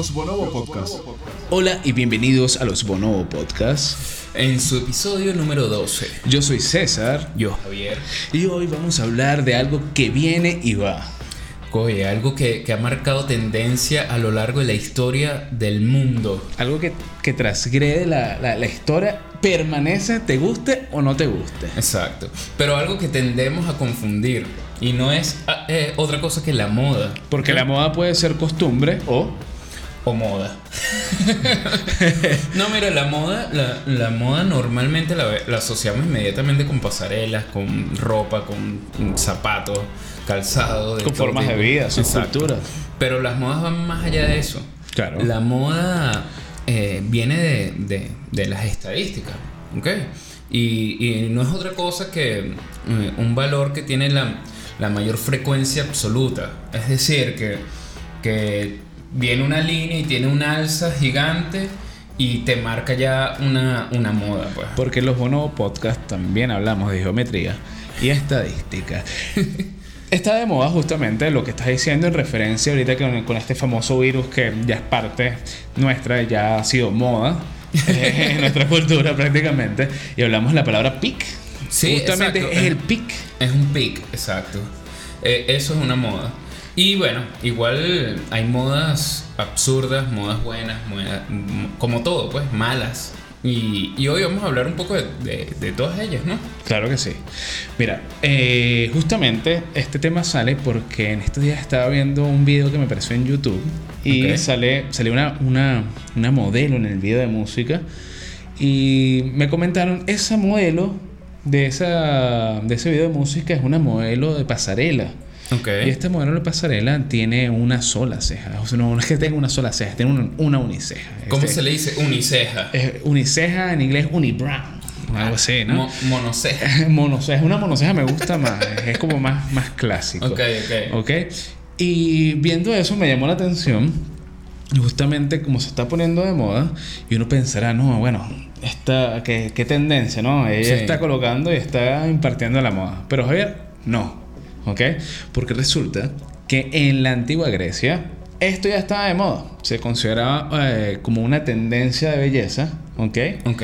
Los Bonobo Podcast. Hola y bienvenidos a los Bonobo Podcast. En su episodio número 12. Yo soy César Yo, Javier. y hoy vamos a hablar de algo que viene y va. Oye, algo que, que ha marcado tendencia a lo largo de la historia del mundo. Algo que, que transgrede la, la- la historia, permanece, te guste o no te guste. Exacto. Pero algo que tendemos a confundir. Y no es eh, otra cosa que la moda. Porque la moda puede ser costumbre o... O moda. no, mira, la moda, la, la moda normalmente la, asociamos inmediatamente con pasarelas, con ropa, con zapatos, calzado. de Con formas de vida, Exacto. subculturas. Pero las modas van más allá de eso. Claro. La moda eh, viene de, de- de las estadísticas, ¿ok? Y, y no es otra cosa que eh, un valor que tiene la, la mayor frecuencia absoluta. Es decir, que, que viene una línea y tiene una alza gigante y te marca ya una, una moda, pues. Porque en los Bonobo Podcast también hablamos de geometría y estadística. Está de moda justamente lo que estás diciendo en referencia ahorita con, con este famoso virus que ya es parte nuestra, ya ha sido moda en nuestra cultura prácticamente. Y hablamos de la palabra peak. Sí, justamente exacto. es el peak. Es un pic, exacto. Eh, eso es una moda. Y bueno, igual hay modas absurdas, modas buenas, modas, como todo, pues, malas. Y, y hoy vamos a hablar un poco de, de- de todas ellas, ¿no? Claro que sí. Mira, eh, justamente este tema sale porque en estos días estaba viendo un video que me apareció en YouTube y Ok. sale, sale una, una, una modelo en el video de música y me comentaron, esa modelo de, esa, de ese video de música es una modelo de pasarela. Ok. Y este modelo de pasarela tiene una sola ceja. O sea, no, no es que tenga una sola ceja, tiene una, una uniceja. ¿Cómo Este- se le dice? Uniceja. es uniceja en inglés unibrow. Algo así, ¿no? Mo- monoceja. monoceja, una monoceja me gusta más, es como más, más clásico. Ok, ok. Ok. Y viendo eso me llamó la atención, justamente como se está poniendo de moda, y uno pensará, no, bueno, esta, qué, qué tendencia, ¿no? Ella Sí. está colocando y está impartiendo la moda. Pero Javier, no, ¿ok? Porque resulta que en la antigua Grecia esto ya estaba de moda, se consideraba eh, como una tendencia de belleza, ¿ok? Ok.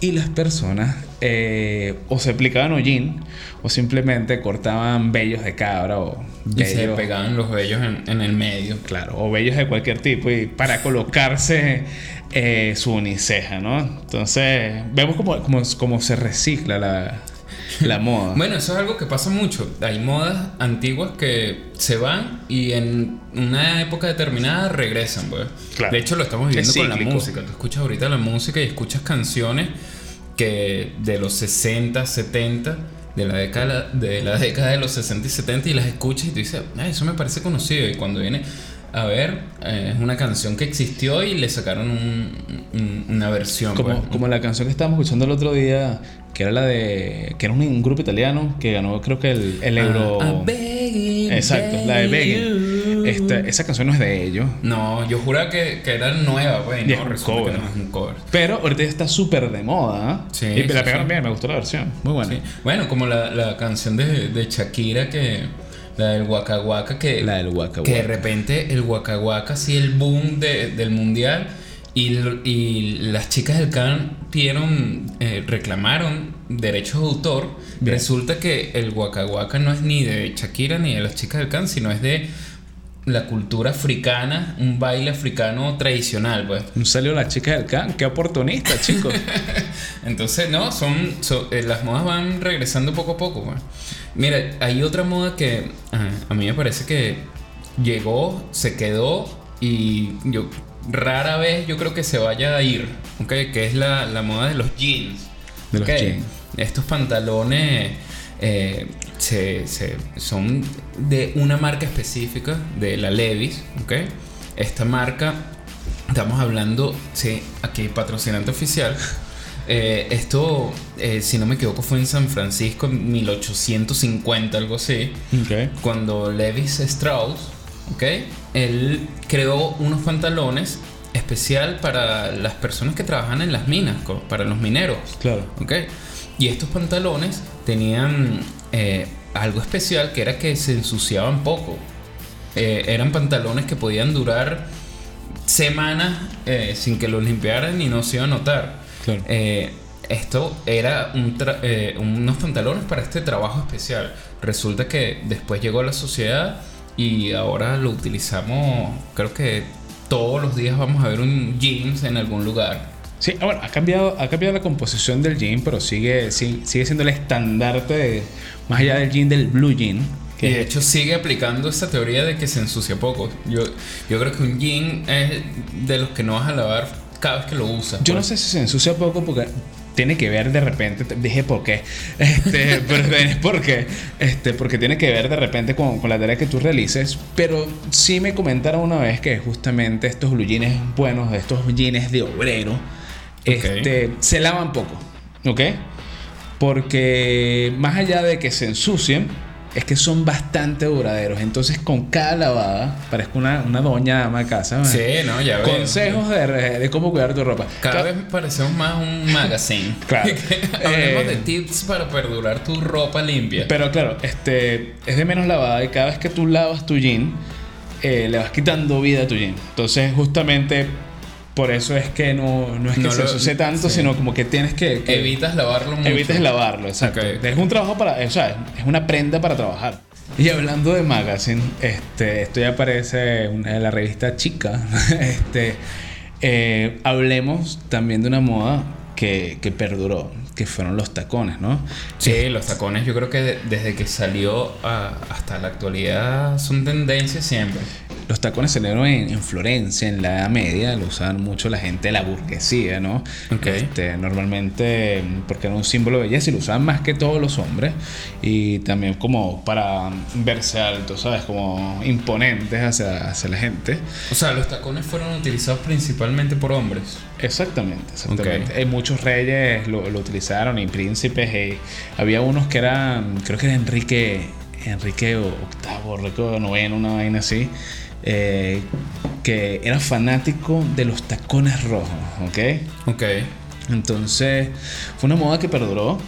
Y las personas eh, o se aplicaban hollín o simplemente cortaban vellos de cabra o Y se pegaban los vellos en, en el medio. claro, o vellos de cualquier tipo y para colocarse eh, su uniceja, ¿no? Entonces vemos como, como, como se recicla la, la moda. Bueno, eso es algo que pasa mucho. Hay modas antiguas que se van y en una época determinada regresan, pues. Claro. De hecho, lo estamos viviendo Es con la música. Tú escuchas ahorita la música y escuchas canciones que de los 60, 70, de la década de la década de los 60 y 70 y las escuchas y tú dices, "Ah, eso me parece conocido y cuando viene a ver eh, es una canción que existió y le sacaron un- un- una versión, como, pues. como la canción que estábamos escuchando el otro día, que era la de. que era un, un grupo italiano que ganó, creo que el, el euro. Ah, I'm begging, Exacto, la de begging. Esta- esa canción no es de ellos. No, yo juraba que, que era nueva, pues. y Y es No, un cover. que no es un cover. Pero ahorita está súper de moda. ¿ah? Sí, y me la sí, pegaron sí. bien, me gustó la versión. Muy buena. Sí. Bueno, como la, la canción de, de Shakira que. La del Waka Waka que. La del Waka Que de Waka. repente el Waka Waka, sí, el boom de- del mundial. Y, y las chicas del Can pidieron, eh, reclamaron derechos de autor. Bien. Resulta que el Waka Waka no es ni de Shakira ni de las chicas del Can, sino es de la cultura africana, un baile africano tradicional, pues. Un salió la chica del can. Qué oportunista, chicos. Entonces, no, son, son- eh, las modas van regresando poco a poco. pues. Mira, hay otra moda que a mí me parece que llegó, se quedó y yo rara vez yo creo que se vaya a ir, ¿ok? Que es la, la moda de los jeans. De los jeans. Estos pantalones eh, se- se- son de una marca específica, de la Levis, ¿ok? Esta marca, estamos hablando, sí, aquí patrocinante oficial. Eh, esto, eh, si no me equivoco, fue en San Francisco en 1850, algo así cuando Levis Strauss, ¿ok? Él creó unos pantalones especial para las personas que trabajan en las minas, para los mineros, Claro. ¿ok? Y estos pantalones tenían eh, algo especial que era que se ensuciaban poco. Eran pantalones que podían durar semanas sin que los limpiaran y no se iba a notar. Claro. Eh, esto era un eh, unos pantalones para este trabajo especial. Resulta que después llegó a la sociedad y ahora lo utilizamos, creo que todos los días vamos a ver un jeans en algún lugar. Sí, ah, bueno, ha cambiado, ha cambiado la composición del jean, pero sigue, sigue, sigue siendo el estandarte de- más allá del jean del blue jean. Y de Que hecho sigue aplicando esa teoría de que se ensucia poco. Yo, yo creo que un jean es de los que no vas a lavar cada vez que lo usas. yo no pues. sé si se ensucia poco porque tiene que ver de repente, te- dije por qué, este, pero es porque, este, porque tiene que ver de repente con, con la tarea que tú realices, pero sí me comentaron una vez que justamente estos blue jeans buenos, estos jeans de obrero, este, se lavan poco, ¿ok? Porque más allá de que se ensucien, es que son bastante duraderos. Entonces, con cada lavada, parezco una, una doña ama de casa. Sí, no, ya veo. Consejos de, de cómo cuidar tu ropa. Cada Ca- vez parecemos más un magazine. Claro. Hablemos Eh, de tips para perdurar tu ropa limpia. Pero claro, este es de menos lavada y cada vez que tú lavas tu jean, eh, le vas quitando vida a tu jean. Entonces, justamente por eso es que no, no es que No se lo- ensucie tanto, sí. sino como que tienes que. que Evitas lavarlo mucho. Evites lavarlo, exacto. Es un trabajo para, o sea, es una prenda para trabajar. Y hablando de magazine, este, esto ya aparece en la revista Chica. Este, eh, hablemos también de una moda que, que perduró, que fueron los tacones, ¿no? Sí, los tacones yo creo que de- desde que salió a- hasta la actualidad son tendencia siempre. Los tacones salieron en, en Florencia, en la Edad Media, lo usaban mucho la gente de la burguesía, ¿no? Ok. Este, normalmente porque era un símbolo de belleza y lo usaban más que todos los hombres y también como para verse altos, ¿sabes? Como imponentes hacia, hacia la gente. O sea, los tacones fueron utilizados principalmente por hombres. Exactamente, exactamente. Ok. Eh, muchos reyes lo, lo utilizaron y príncipes. eh, había unos que eran, creo que era Enrique, Enrique VIII, Enrique IX, una vaina así, eh, que era fanático de los tacones rojos, ¿ok? Ok. Entonces fue una moda que perduró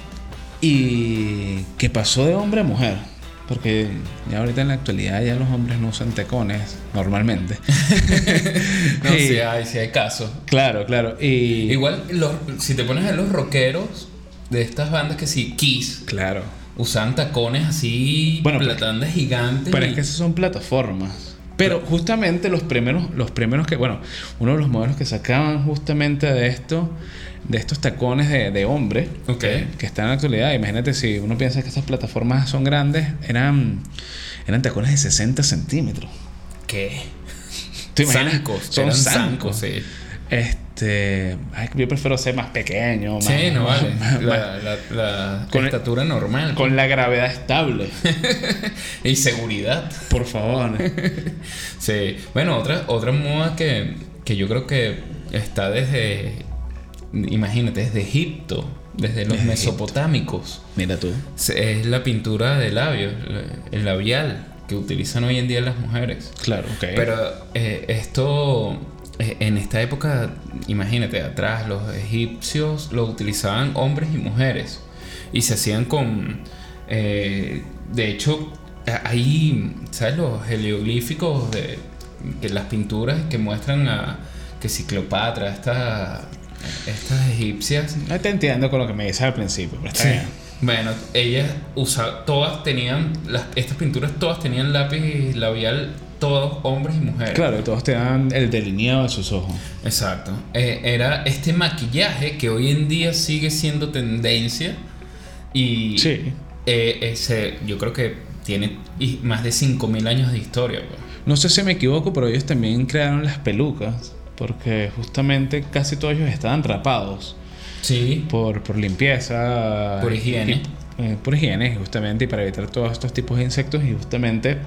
y que pasó de hombre a mujer. Porque ya ahorita en la actualidad ya los hombres no usan tacones normalmente. No, Y- sí hay, sí hay casos. Claro, claro. Y Igual, los, si te pones a los rockeros de estas bandas que sí, Kiss, Claro. usan tacones así, Bueno, platandas gigantes. Pero y- es que esas son plataformas. Pero justamente los primeros, los primeros que, bueno, uno de los modelos que sacaban justamente de esto, de estos tacones de, de hombre, que, que están en la actualidad, imagínate si uno piensa que estas plataformas son grandes, eran, eran tacones de 60 centímetros. ¿Qué? ¿Te imaginas? Zancos, Son zancos, sí. Este, ay, yo prefiero ser más pequeño, más, Sí, no vale. más- La, la, la Con el- estatura normal. con la gravedad estable, Y seguridad. por favor. Sí. Bueno, otra, otra moda que, que yo creo que está desde. Imagínate, desde Egipto, desde los mesopotámicos. Mira tú. Es la pintura de labios, la- el labial que utilizan hoy en día las mujeres. Claro, ok. Pero eh, esto, en esta época, imagínate, atrás los egipcios lo utilizaban hombres y mujeres. Y se hacían con... eh, de hecho, a- hay, ¿sabes? Los heleoglíficos de que las pinturas que muestran a que si Cleopatra, estas, estas egipcias, No te entiendo con lo que me dices al principio, pero está Sí. bien. Bueno, ellas usaban, todas tenían, las, estas pinturas todas tenían lápiz labial, todos hombres y mujeres. Claro, todos te dan el delineado de sus ojos. Exacto. Eh, era este maquillaje que hoy en día sigue siendo tendencia y Sí. eh, ese, yo creo que tiene más de 5.000 años de historia. pues. No sé si me equivoco, pero ellos también crearon las pelucas. Porque justamente casi todos ellos estaban rapados. Sí. Por, por limpieza. Por higiene. y- eh, por higiene, justamente. Y para evitar todos estos tipos de insectos. Y justamente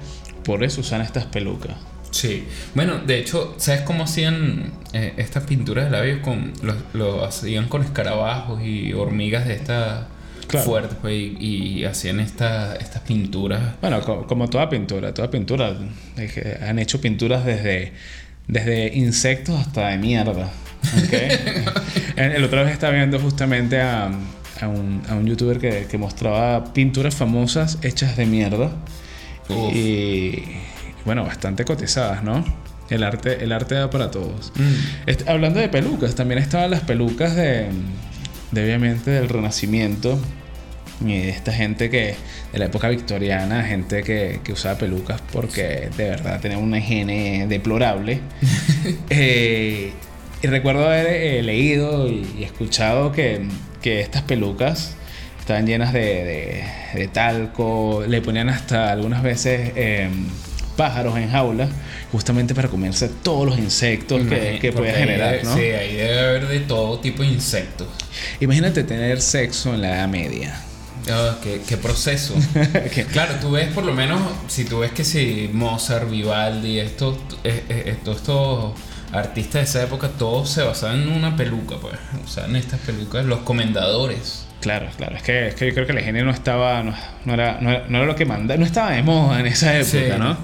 por eso usan estas pelucas. Sí. Bueno, de hecho, ¿sabes cómo hacían eh, estas pinturas de labios? Con, lo, lo hacían con escarabajos y hormigas de estas Claro. fuertes, pues, y, y hacían esta, estas pinturas. Bueno, co- como, toda pintura, toda pintura. Han hecho pinturas desde, desde insectos hasta de mierda. ¿ok? el, el otra vez estaba viendo justamente a, a un, a un youtuber que, que mostraba pinturas famosas hechas de mierda. Uf. Y bueno, bastante cotizadas, ¿no? El arte, el arte da para todos. Mm. Este, hablando de pelucas, también estaban las pelucas de, de obviamente del Renacimiento. Y de esta gente que, de la época victoriana, gente que, que usaba pelucas porque de verdad tenía una higiene deplorable. Eh, y recuerdo haber eh, leído y, y escuchado que, que estas pelucas estaban llenas de, de- de talco, le ponían hasta algunas veces eh, pájaros en jaula, justamente para comerse todos los insectos que, Imagínate, que podía generar, debe- ¿no? Sí, ahí debe haber de todo tipo de insectos. Imagínate tener sexo en la Edad Media. Ah, qué, qué proceso. Claro, tú ves por lo menos, si tú ves que si Mozart, Vivaldi, estos, eh, eh, estos, estos artistas de esa época, todos se basaban en una peluca, pues. Usaban estas pelucas, los comendadores. Claro, claro. Es que, es que yo creo que la higiene no estaba. No, no era, no, era, no era lo que manda. No estaba de moda en esa época, Sí. ¿no?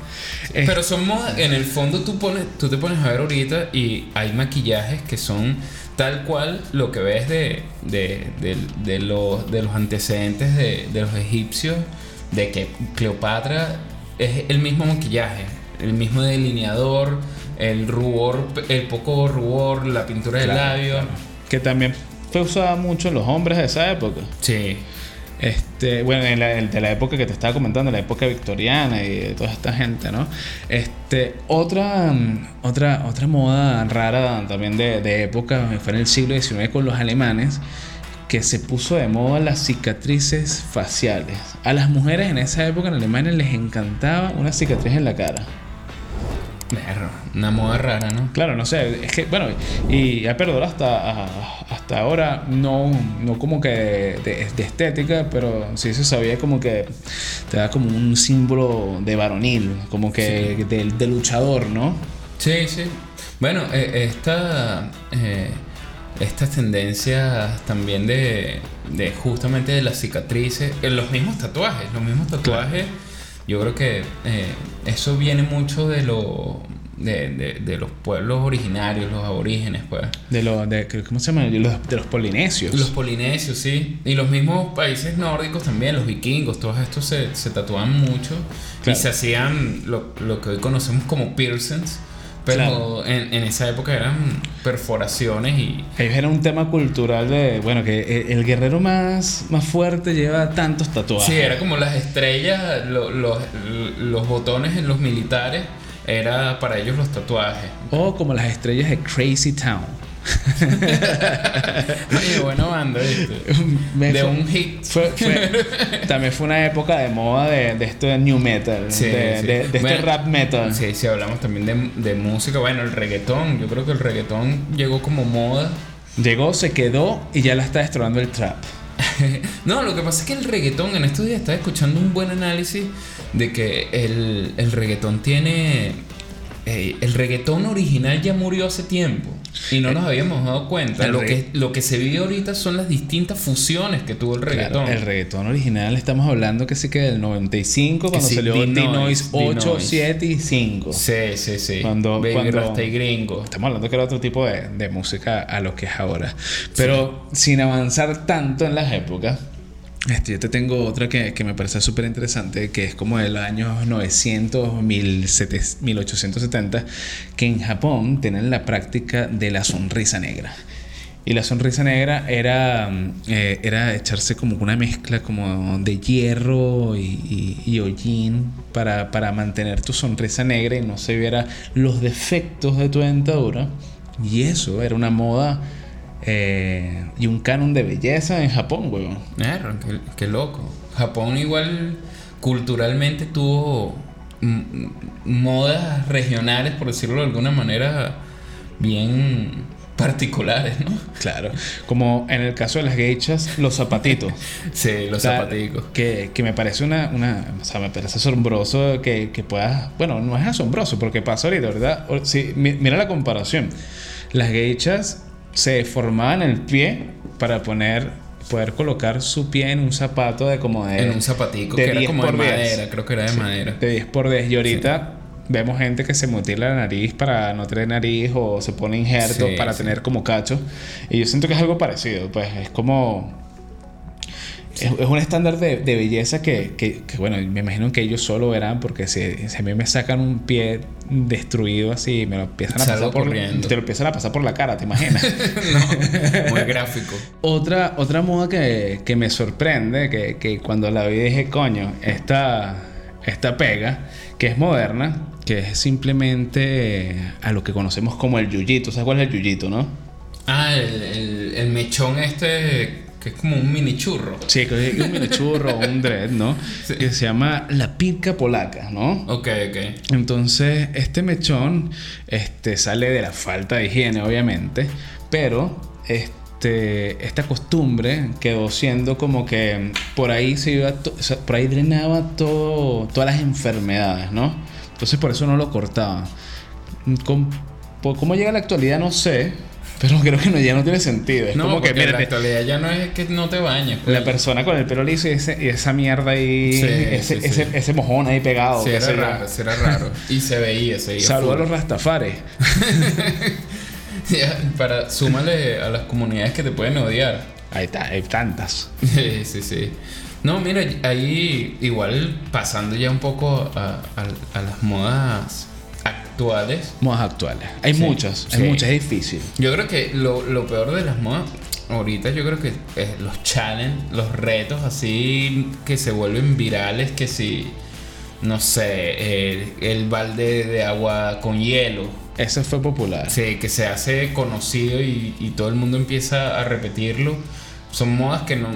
Es- Pero son modas, en el fondo tú, pones, tú te pones a ver ahorita y hay maquillajes que son tal cual lo que ves de, de, de- de los, de los antecedentes de, de los egipcios, de que Cleopatra es el mismo maquillaje, el mismo delineador, el rubor, el poco rubor, la pintura del Claro, labio. claro. Que también fue usada mucho en los hombres de esa época. Sí. Este, bueno, en la, de la época que te estaba comentando, la época victoriana y de toda esta gente, ¿no? Este, otra, mm, otra, otra moda rara también de, de época fue en el siglo XIX con los alemanes, que se puso de moda las cicatrices faciales. A las mujeres en esa época en Alemania les encantaba una cicatriz en la cara. Berro, Una moda rara, ¿no? Claro, no sé, es que, bueno, y ha perdurado hasta, a- hasta ahora, no, no como que de, de estética, pero sí se sabía como que te da como un símbolo de varonil, como que de, de luchador, ¿no? Sí, sí. Bueno, eh, esta, eh, estas tendencias también de, de justamente de las cicatrices, los mismos tatuajes, los mismos tatuajes, yo creo que eh, eso viene mucho de, lo, de, de- de los pueblos originarios, los aborígenes, pues. De los, de, ¿cómo se llama? De los, de los polinesios. Los polinesios, sí. Y los mismos países nórdicos también, los vikingos, todos estos se, se tatuaban mucho y se hacían lo, lo que hoy conocemos como piercings. Pero Claro. en, en esa época eran perforaciones y... Ellos era un tema cultural de, bueno, que el, el guerrero más, más fuerte lleva tantos tatuajes. Sí, era como las estrellas, lo- los, los botones en los militares, era para ellos los tatuajes. O como las estrellas de Crazy Town. Oye, buena banda, De fue- un hit. Fue, fue- también fue una época de moda de, de esto de new metal, Sí, de, sí. de- de este Bueno, rap metal. Sí, sí, hablamos también de, de música. Bueno, el reggaetón. Yo creo que el reggaetón llegó como moda. Llegó, se quedó y ya la está destrozando el trap. no, lo que pasa es que el reggaetón, en estos días estaba escuchando un buen análisis de que el, el reggaetón tiene... eh, el reggaetón original ya murió hace tiempo y no nos habíamos dado cuenta. Lo que, lo que se vive ahorita son las distintas fusiones que tuvo el reggaetón. Claro, el reggaetón original estamos hablando que sí que del 95 cuando sí, salió D-Noise 8, D-Noise. 7 y 5. Sí, sí, sí. Cuando- Baby cuando- Rasta y Gringo. Estamos hablando que era otro tipo de, de música a lo que es ahora. Pero sin avanzar tanto en las épocas, este, yo te tengo otra que, que me parece súper interesante, que es como de los años 900, 1700, 1870, que en Japón tienen la práctica de la sonrisa negra. Y la sonrisa negra era, eh, era echarse como una mezcla como de hierro y, y, y hollín para, para mantener tu sonrisa negra y no se viera los defectos de tu dentadura. Y eso era una moda eh, y un canon de belleza en Japón, weón. Qué, qué loco. Japón igual culturalmente tuvo modas regionales, por decirlo de alguna manera, bien particulares, ¿no? Claro. Como en el caso de las geichas, los zapatitos. Sí, los O sea, zapaticos. Que, que me parece una, una. O sea, me parece asombroso que, que puedas. Bueno, no es asombroso porque pasa ahorita, ¿verdad? Sí, mi- mira la comparación. Las geichas se formaban el pie para poner. Poder colocar su pie en un zapato de como de. En un zapatico, de que era 10 como de por 10. madera, creo que era de Sí, madera. De 10 por 10. Y ahorita vemos gente que se mutila la nariz para no tener nariz o se pone injerto Sí, para tener como cacho. Y yo siento que es algo parecido. Pues es como. Es, es un estándar de, de belleza que, que, que, bueno, me imagino que ellos solo verán porque si, si a mí me sacan un pie destruido así y me lo empiezan a Salgo pasar por te lo empiezan a pasar por la cara, ¿te imaginas? no, muy gráfico. otra, otra moda que, que me sorprende, que, que cuando la vi dije, coño, esta, esta pega, que es moderna, que es simplemente a lo que conocemos como el yuyito. ¿Sabes cuál es el yuyito, no? Ah, el, el, el mechón este que es como un mini churro. Sí, es un mini churro un dread, ¿no? Sí. Que se llama la pirca polaca, ¿no? Ok, ok. Entonces, este mechón este, sale de la falta de higiene, obviamente, pero este, esta costumbre quedó siendo como que por ahí se iba, to- o sea, por ahí drenaba todo, todas las enfermedades, ¿no? Entonces, por eso no lo cortaba. Com- por ¿Cómo llega a la actualidad? No sé, pero creo que no, ya no tiene sentido. Es No, como que, en la actualidad ya no es que no te bañes. pues. la persona con el pelo liso y, ese- y esa mierda ahí, Sí, ese, sí, ese, sí. ese mojón ahí pegado. Sí, era raro, sí, era raro. Y se veía, se veía. Saludos a los rastafares. Para, súmale a las comunidades que te pueden odiar. Ahí está, hay tantas. Sí, sí, sí. No, mira, ahí igual pasando ya un poco a, a- a las modas actuales. Modas actuales. Hay Sí, muchas, hay sí. muchas, es difícil. Yo creo que lo, lo peor de las modas ahorita, yo creo que es los challenges, los retos así que se vuelven virales, que si, no sé, el balde de agua con hielo. Ese fue popular. Sí, que se hace conocido y, y todo el mundo empieza a repetirlo. Son modas que no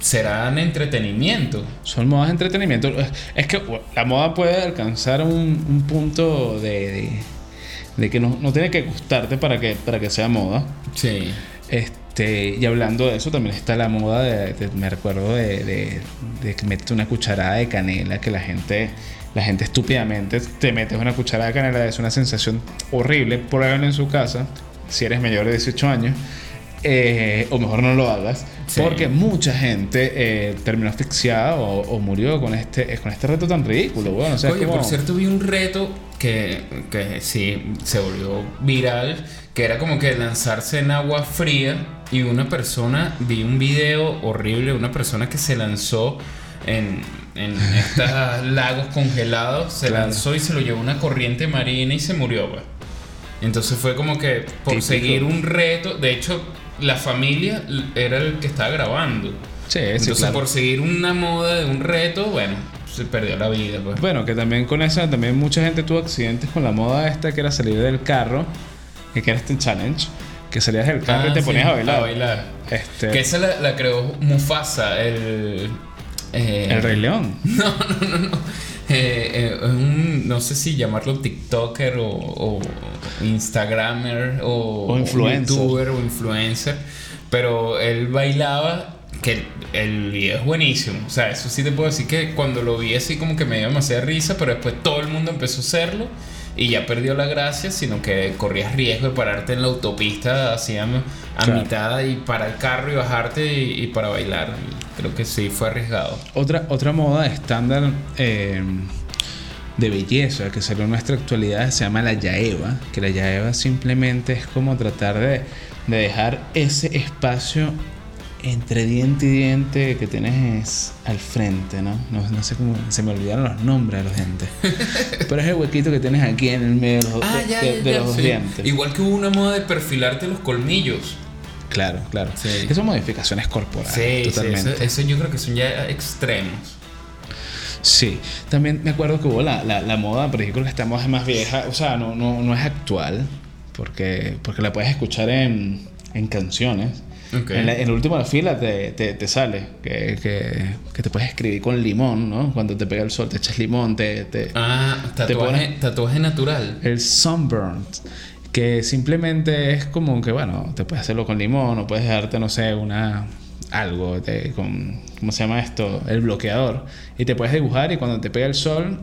serán entretenimiento. Son modas de entretenimiento. Es que la moda puede alcanzar un, un punto de, de, de que no, no tiene que gustarte para que, para que sea moda. Sí. Este, y hablando de eso, también está la moda de, de- me recuerdo de, de, de que metes una cucharada de canela, que la gente, la gente estúpidamente te metes una cucharada de canela, es una sensación horrible, pruébalo en su casa, si eres mayor de 18 años, eh, o mejor no lo hagas, Sí. porque mucha gente eh, terminó asfixiada o, o murió con este, con este reto tan ridículo, weón. O sea, Oye, como- por cierto, vi un reto que, que sí se volvió viral, que era como que lanzarse en agua fría y una persona, vi un video horrible, una persona que se lanzó en, en estos lagos congelados, se Claro. lanzó y se lo llevó una corriente marina y se murió. Entonces fue como que por Típico. seguir un reto, de hecho, la familia era el que estaba grabando. Sí, sí, Entonces, claro. por seguir una moda de un reto, bueno, se perdió la vida, pues. Bueno, que también con eso, también mucha gente tuvo accidentes con la moda esta que era salir del carro, que era este challenge, que salías del carro y Ah, te sí, ponías a bailar. A bailar. Este, Que esa la, la creó Mufasa, el. eh, el Rey León. No, no, no, no. Eh, eh, un, no sé si llamarlo TikToker o, o Instagramer o, O influencer. YouTuber o influencer. Pero él bailaba. Que el video es buenísimo. O sea, eso sí te puedo decir que cuando lo vi así como que me dio demasiada risa, pero después todo el mundo empezó a hacerlo y ya perdió la gracia, sino que corrías riesgo de pararte en la autopista a, Claro. mitad y para el carro y bajarte y, y para bailar. Creo que sí, fue arriesgado. Otra, otra moda estándar eh, de belleza que salió en nuestra actualidad se llama la yaeva, que la yaeva simplemente es como tratar de, de dejar ese espacio entre diente y diente que tienes al frente, ¿no? ¿no? no sé cómo, se me olvidaron los nombres de los dientes. Pero es el huequito que tienes aquí en el medio de los, Ah, de- ya, de- ya, de ya, los sí. dientes. Igual que hubo una moda de perfilarte los colmillos. Claro, claro. Sí. Esas son modificaciones corporales. Sí, sí, totalmente. eso, eso yo creo que son ya extremos. Sí, también me acuerdo que hubo la, la, la moda, pero yo creo que esta moda es más vieja, o sea, no, no, no es actual, porque, porque la puedes escuchar en, en canciones. Ok. En, la, en el último de la fila te, te, te sale que, que, que te puedes escribir con limón, ¿no? Cuando te pega el sol, te echas limón, te, te, Ah, tatuaje, pones- tatuaje natural. el sunburnt, que simplemente es como que, bueno, te puedes hacerlo con limón o puedes darte, no sé, una algo de, con, ¿cómo se llama esto? El bloqueador. Y te puedes dibujar y cuando te pega el sol,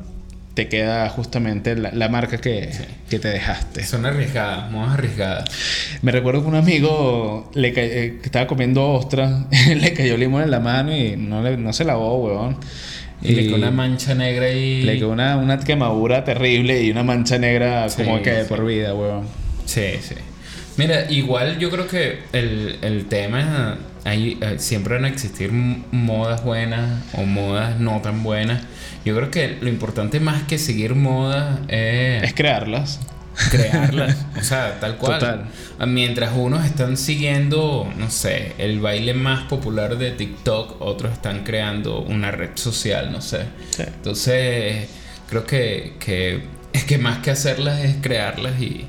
te queda justamente la, la marca que, que te dejaste. Son arriesgadas, modas arriesgadas. Me recuerdo que un amigo le eh, que estaba comiendo ostras, le cayó limón en la mano y no, le- no se lavó, weón. Y le quedó una mancha negra y. le quedó una, una quemadura terrible y una mancha negra Sí, como que de sí. por vida, weón. Sí, sí. Mira, igual yo creo que el, el tema hay, eh, siempre van a existir modas buenas o modas no tan buenas. Yo creo que lo importante más que seguir modas es Es crearlas. crearlas. o sea, tal cual. Total. Mientras unos están siguiendo, no sé, el baile más popular de TikTok, otros están creando una red social, no sé. Sí. Entonces, creo que, que es que más que hacerlas es crearlas y,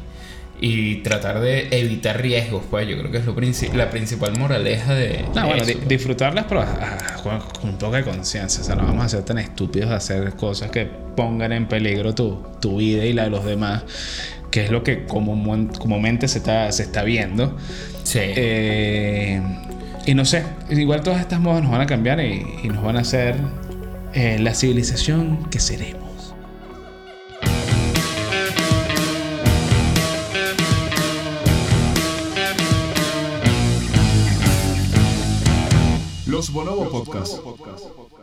y tratar de evitar riesgos, pues yo creo que es lo princi- la principal moraleja de... No, de bueno, eso, di- disfrutarlas, pero ah, con, un poco de conciencia. O sea, no vamos a ser tan estúpidos de hacer cosas que pongan en peligro tu, tu vida y la de los demás, que es lo que común- comúnmente se está, se está viendo. Sí. Eh, y no sé, igual todas estas modas nos van a cambiar y, y nos van a hacer eh, la civilización que seremos. Podcast.